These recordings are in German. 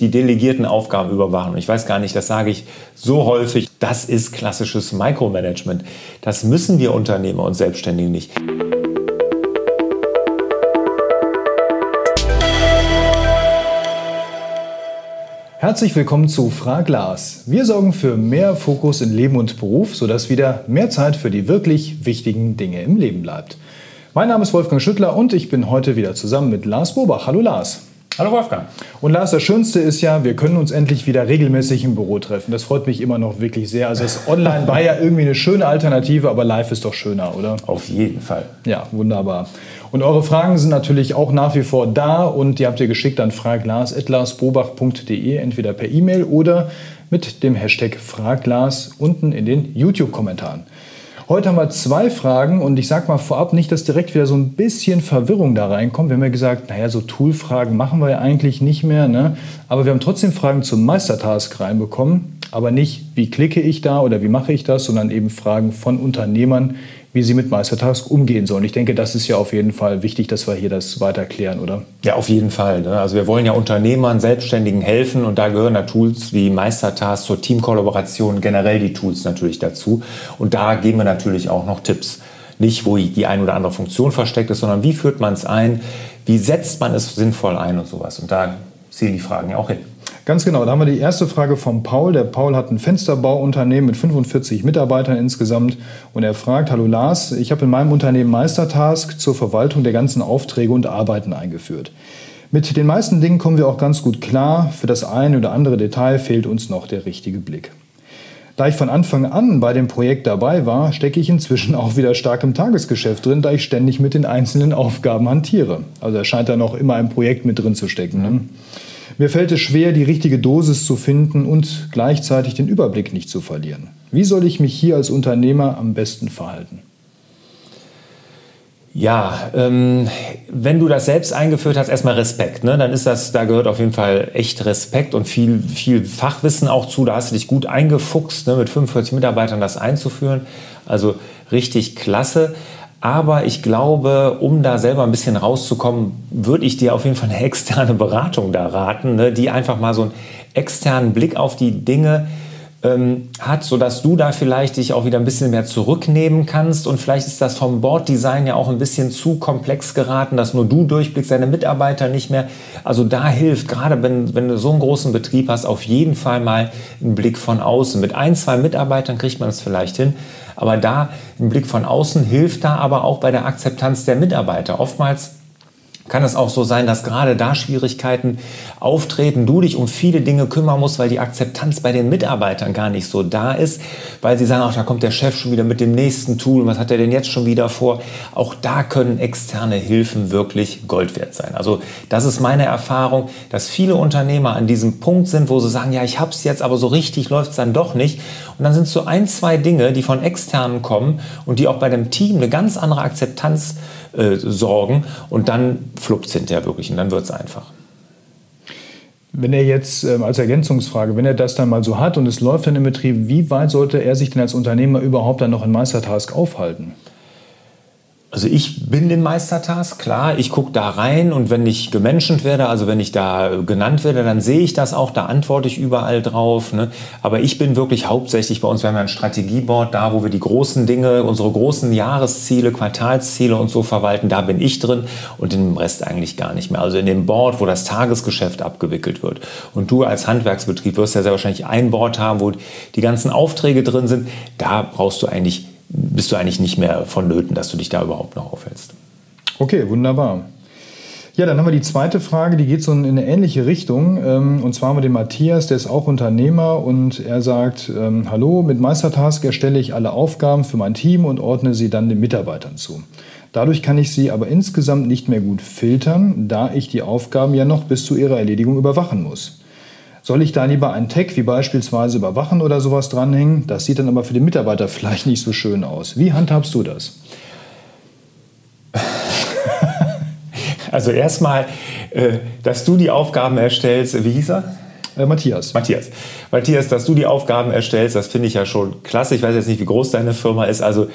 die delegierten Aufgaben überwachen. Ich weiß gar nicht, das sage ich so häufig, das ist klassisches Micromanagement. Das müssen wir Unternehmer und Selbstständige nicht. Herzlich willkommen zu Fraglas. Wir sorgen für mehr Fokus in Leben und Beruf, sodass wieder mehr Zeit für die wirklich wichtigen Dinge im Leben bleibt. Mein Name ist Wolfgang Schüttler und ich bin heute wieder zusammen mit Lars Bobach. Hallo Lars. Hallo Wolfgang. Und Lars, das Schönste ist ja, wir können uns endlich wieder regelmäßig im Büro treffen. Das freut mich immer noch wirklich sehr. Also das Online war ja irgendwie eine schöne Alternative, aber live ist doch schöner, oder? Auf jeden Fall. Ja, wunderbar. Und eure Fragen sind natürlich auch nach wie vor da und die habt ihr geschickt an fraglars.larsbobach.de, entweder per E-Mail oder mit dem Hashtag Fraglas unten in den YouTube-Kommentaren. Heute haben wir zwei Fragen und ich sage mal vorab nicht, dass direkt wieder so ein bisschen Verwirrung da reinkommt. Wir haben ja gesagt, naja, so Tool-Fragen machen wir ja eigentlich nicht mehr. Ne? Aber wir haben trotzdem Fragen zum Meistertask reinbekommen. Aber nicht, wie klicke ich da oder wie mache ich das, sondern eben Fragen von Unternehmern, wie sie mit Meistertask umgehen sollen. Ich denke, das ist ja auf jeden Fall wichtig, dass wir hier das weiter klären, oder? Ja, auf jeden Fall. Ne? Also wir wollen ja Unternehmern, Selbstständigen helfen und da gehören da Tools wie Meistertask zur Teamkollaboration, generell die Tools natürlich dazu. Und da geben wir natürlich auch noch Tipps. Nicht, wo die ein oder andere Funktion versteckt ist, sondern wie führt man es ein, wie setzt man es sinnvoll ein und sowas. Und da zielen die Fragen ja auch hin. Ganz genau, da haben wir die erste Frage von Paul. Der Paul hat ein Fensterbauunternehmen mit 45 Mitarbeitern insgesamt und er fragt, hallo Lars, ich habe in meinem Unternehmen Meistertask zur Verwaltung der ganzen Aufträge und Arbeiten eingeführt. Mit den meisten Dingen kommen wir auch ganz gut klar. Für das eine oder andere Detail fehlt uns noch der richtige Blick. Da ich von Anfang an bei dem Projekt dabei war, stecke ich inzwischen auch wieder stark im Tagesgeschäft drin, da ich ständig mit den einzelnen Aufgaben hantiere. Also er scheint da noch immer im Projekt mit drin zu stecken. Ne? Mir fällt es schwer, die richtige Dosis zu finden und gleichzeitig den Überblick nicht zu verlieren. Wie soll ich mich hier als Unternehmer am besten verhalten? Ja, ähm, wenn du das selbst eingeführt hast, erstmal Respekt. Ne? Dann ist das, da gehört auf jeden Fall echt Respekt und viel, viel Fachwissen auch zu. Da hast du dich gut eingefuchst, ne? mit 45 Mitarbeitern das einzuführen. Also richtig klasse. Aber ich glaube, um da selber ein bisschen rauszukommen, würde ich dir auf jeden Fall eine externe Beratung da raten, ne, die einfach mal so einen externen Blick auf die Dinge ähm, hat, sodass du da vielleicht dich auch wieder ein bisschen mehr zurücknehmen kannst. Und vielleicht ist das vom Boarddesign ja auch ein bisschen zu komplex geraten, dass nur du durchblickst, deine Mitarbeiter nicht mehr. Also da hilft, gerade wenn, wenn du so einen großen Betrieb hast, auf jeden Fall mal einen Blick von außen. Mit ein, zwei Mitarbeitern kriegt man es vielleicht hin. Aber da ein Blick von außen hilft da aber auch bei der Akzeptanz der Mitarbeiter. Oftmals kann es auch so sein, dass gerade da Schwierigkeiten auftreten, du dich um viele Dinge kümmern musst, weil die Akzeptanz bei den Mitarbeitern gar nicht so da ist, weil sie sagen, ach, da kommt der Chef schon wieder mit dem nächsten Tool, was hat er denn jetzt schon wieder vor? Auch da können externe Hilfen wirklich Gold wert sein. Also das ist meine Erfahrung, dass viele Unternehmer an diesem Punkt sind, wo sie sagen, ja, ich habe es jetzt, aber so richtig läuft es dann doch nicht. Und dann sind es so ein, zwei Dinge, die von externen kommen und die auch bei dem Team eine ganz andere Akzeptanz äh, sorgen und dann fluppt es hinterher wirklich und dann wird es einfach. Wenn er jetzt ähm, als Ergänzungsfrage, wenn er das dann mal so hat und es läuft dann im Betrieb, wie weit sollte er sich denn als Unternehmer überhaupt dann noch in Meistertask aufhalten? Also ich bin im Meistertask, klar, ich gucke da rein und wenn ich gemenschent werde, also wenn ich da genannt werde, dann sehe ich das auch, da antworte ich überall drauf. Ne? Aber ich bin wirklich hauptsächlich bei uns, wir haben ja ein Strategieboard, da wo wir die großen Dinge, unsere großen Jahresziele, Quartalsziele und so verwalten, da bin ich drin und in dem Rest eigentlich gar nicht mehr. Also in dem Board, wo das Tagesgeschäft abgewickelt wird. Und du als Handwerksbetrieb wirst ja sehr wahrscheinlich ein Board haben, wo die ganzen Aufträge drin sind, da brauchst du eigentlich bist du eigentlich nicht mehr vonnöten, dass du dich da überhaupt noch aufhältst. Okay, wunderbar. Ja, dann haben wir die zweite Frage, die geht so in eine ähnliche Richtung. Ähm, und zwar haben wir den Matthias, der ist auch Unternehmer und er sagt, ähm, hallo, mit Meistertask erstelle ich alle Aufgaben für mein Team und ordne sie dann den Mitarbeitern zu. Dadurch kann ich sie aber insgesamt nicht mehr gut filtern, da ich die Aufgaben ja noch bis zu ihrer Erledigung überwachen muss. Soll ich da lieber einen Tag wie beispielsweise Überwachen oder sowas dranhängen? Das sieht dann aber für den Mitarbeiter vielleicht nicht so schön aus. Wie handhabst du das? Also erstmal, äh, dass du die Aufgaben erstellst, wie hieß er? Äh, Matthias. Matthias. Matthias, dass du die Aufgaben erstellst, das finde ich ja schon klasse. Ich weiß jetzt nicht, wie groß deine Firma ist. Also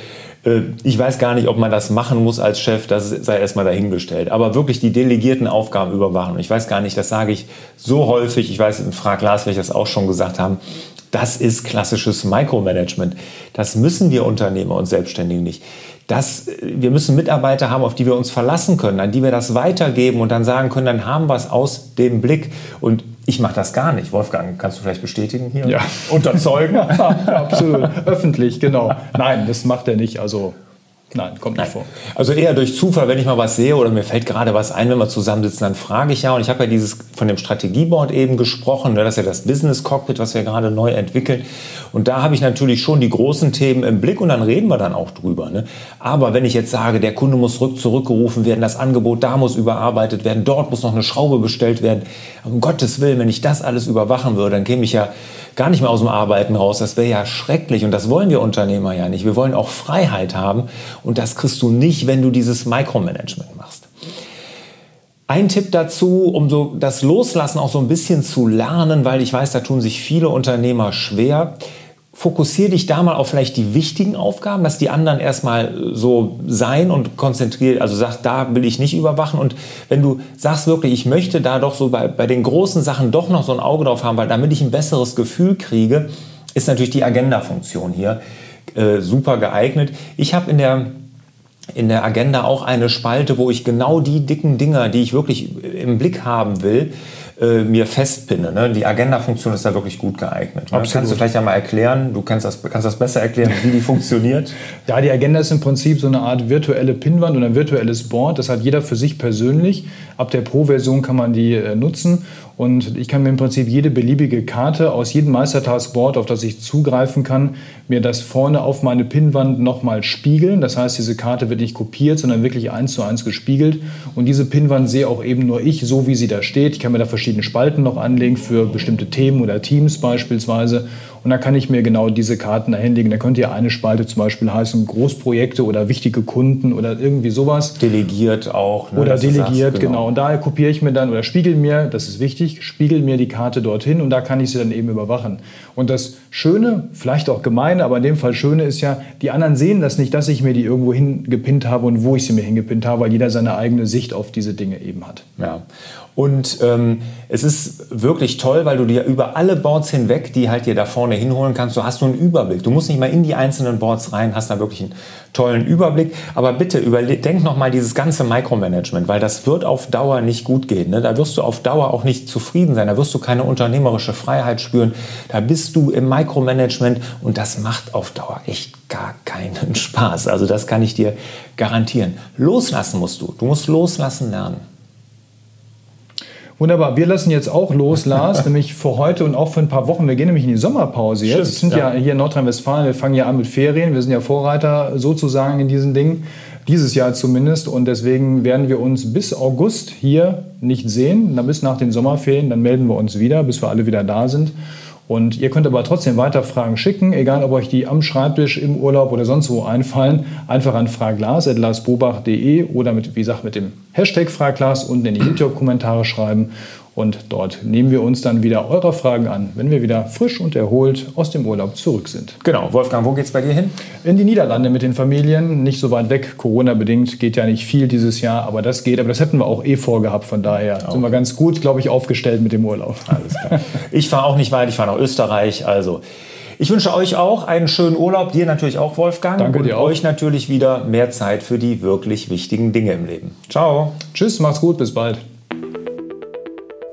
äh, ich weiß gar nicht, ob man das machen muss als Chef, das sei erstmal dahingestellt. Aber wirklich die delegierten Aufgaben überwachen. Ich weiß gar nicht, das sage ich so häufig, ich weiß, in Frag Lars ich das auch schon gesagt haben, das ist klassisches Micromanagement. Das müssen wir Unternehmer und Selbstständige nicht. Das, wir müssen Mitarbeiter haben, auf die wir uns verlassen können, an die wir das weitergeben und dann sagen können, dann haben wir es aus dem Blick. Und ich mache das gar nicht. Wolfgang, kannst du vielleicht bestätigen hier? Ja. Unterzeugen? Absolut. Öffentlich, genau. Nein, das macht er nicht. Also Nein, kommt nicht Nein. vor. Also eher durch Zufall, wenn ich mal was sehe oder mir fällt gerade was ein, wenn wir zusammensitzen, dann frage ich ja. Und ich habe ja dieses von dem Strategieboard eben gesprochen. Ne? Das ist ja das Business Cockpit, was wir gerade neu entwickeln. Und da habe ich natürlich schon die großen Themen im Blick und dann reden wir dann auch drüber. Ne? Aber wenn ich jetzt sage, der Kunde muss rück zurückgerufen werden, das Angebot da muss überarbeitet werden, dort muss noch eine Schraube bestellt werden. Um Gottes Willen, wenn ich das alles überwachen würde, dann käme ich ja gar nicht mehr aus dem Arbeiten raus. Das wäre ja schrecklich und das wollen wir Unternehmer ja nicht. Wir wollen auch Freiheit haben und das kriegst du nicht, wenn du dieses Micromanagement machst. Ein Tipp dazu, um so das Loslassen auch so ein bisschen zu lernen, weil ich weiß, da tun sich viele Unternehmer schwer fokussiere dich da mal auf vielleicht die wichtigen Aufgaben, dass die anderen erstmal so sein und konzentriert, also sag, da will ich nicht überwachen. Und wenn du sagst wirklich, ich möchte da doch so bei, bei den großen Sachen doch noch so ein Auge drauf haben, weil damit ich ein besseres Gefühl kriege, ist natürlich die Agenda-Funktion hier äh, super geeignet. Ich habe in der in der Agenda auch eine Spalte, wo ich genau die dicken Dinger, die ich wirklich im Blick haben will, äh, mir festpinne. Ne? Die Agenda-Funktion ist da wirklich gut geeignet. Ne? Kannst du vielleicht einmal erklären, du kannst das, kannst das besser erklären, wie die funktioniert? Ja, die Agenda ist im Prinzip so eine Art virtuelle Pinnwand oder ein virtuelles Board. Das hat jeder für sich persönlich. Ab der Pro-Version kann man die äh, nutzen und ich kann mir im Prinzip jede beliebige Karte aus jedem Meistertaskboard, auf das ich zugreifen kann, mir das vorne auf meine Pinnwand nochmal spiegeln. Das heißt, diese Karte wird nicht kopiert, sondern wirklich eins zu eins gespiegelt. Und diese Pinnwand sehe auch eben nur ich, so wie sie da steht. Ich kann mir da verschiedene Spalten noch anlegen für bestimmte Themen oder Teams beispielsweise. Und da kann ich mir genau diese Karten erhändigen. Da könnte ja eine Spalte zum Beispiel heißen Großprojekte oder wichtige Kunden oder irgendwie sowas. Delegiert auch. Ne, oder delegiert, sagst, genau. genau. Und daher kopiere ich mir dann oder spiegel mir, das ist wichtig, spiegel mir die Karte dorthin und da kann ich sie dann eben überwachen. Und das Schöne, vielleicht auch gemeine, aber in dem Fall Schöne ist ja, die anderen sehen das nicht, dass ich mir die irgendwo hingepinnt habe und wo ich sie mir hingepinnt habe, weil jeder seine eigene Sicht auf diese Dinge eben hat. Ja. Und ähm, es ist wirklich toll, weil du dir über alle Boards hinweg, die halt dir da vorne hinholen kannst, du hast du einen Überblick. Du musst nicht mal in die einzelnen Boards rein, hast da wirklich einen tollen Überblick. Aber bitte denk noch mal dieses ganze Micromanagement, weil das wird auf Dauer nicht gut gehen. Ne? Da wirst du auf Dauer auch nicht zufrieden sein. Da wirst du keine unternehmerische Freiheit spüren. Da bist du im Micromanagement und das macht auf Dauer echt gar keinen Spaß. Also das kann ich dir garantieren. Loslassen musst du. Du musst loslassen lernen. Wunderbar. Wir lassen jetzt auch los, Lars, nämlich für heute und auch für ein paar Wochen. Wir gehen nämlich in die Sommerpause jetzt. Wir sind ja. ja hier in Nordrhein-Westfalen. Wir fangen ja an mit Ferien. Wir sind ja Vorreiter sozusagen in diesen Dingen. Dieses Jahr zumindest. Und deswegen werden wir uns bis August hier nicht sehen. Dann bis nach den Sommerferien. Dann melden wir uns wieder, bis wir alle wieder da sind. Und ihr könnt aber trotzdem weiter Fragen schicken, egal ob euch die am Schreibtisch, im Urlaub oder sonst wo einfallen. Einfach an fraglas.larsbobach.de oder mit, wie gesagt, mit dem Hashtag Fraglas unten in die YouTube-Kommentare schreiben. Und dort nehmen wir uns dann wieder eure Fragen an, wenn wir wieder frisch und erholt aus dem Urlaub zurück sind. Genau. Wolfgang, wo geht es bei dir hin? In die Niederlande mit den Familien. Nicht so weit weg. Corona-bedingt geht ja nicht viel dieses Jahr, aber das geht. Aber das hätten wir auch eh vorgehabt. Von daher okay. sind wir ganz gut, glaube ich, aufgestellt mit dem Urlaub. Alles klar. ich fahre auch nicht weit. Ich fahre nach Österreich. Also. Ich wünsche euch auch einen schönen Urlaub, dir natürlich auch, Wolfgang. Danke und dir auch. euch natürlich wieder mehr Zeit für die wirklich wichtigen Dinge im Leben. Ciao. Tschüss, macht's gut, bis bald.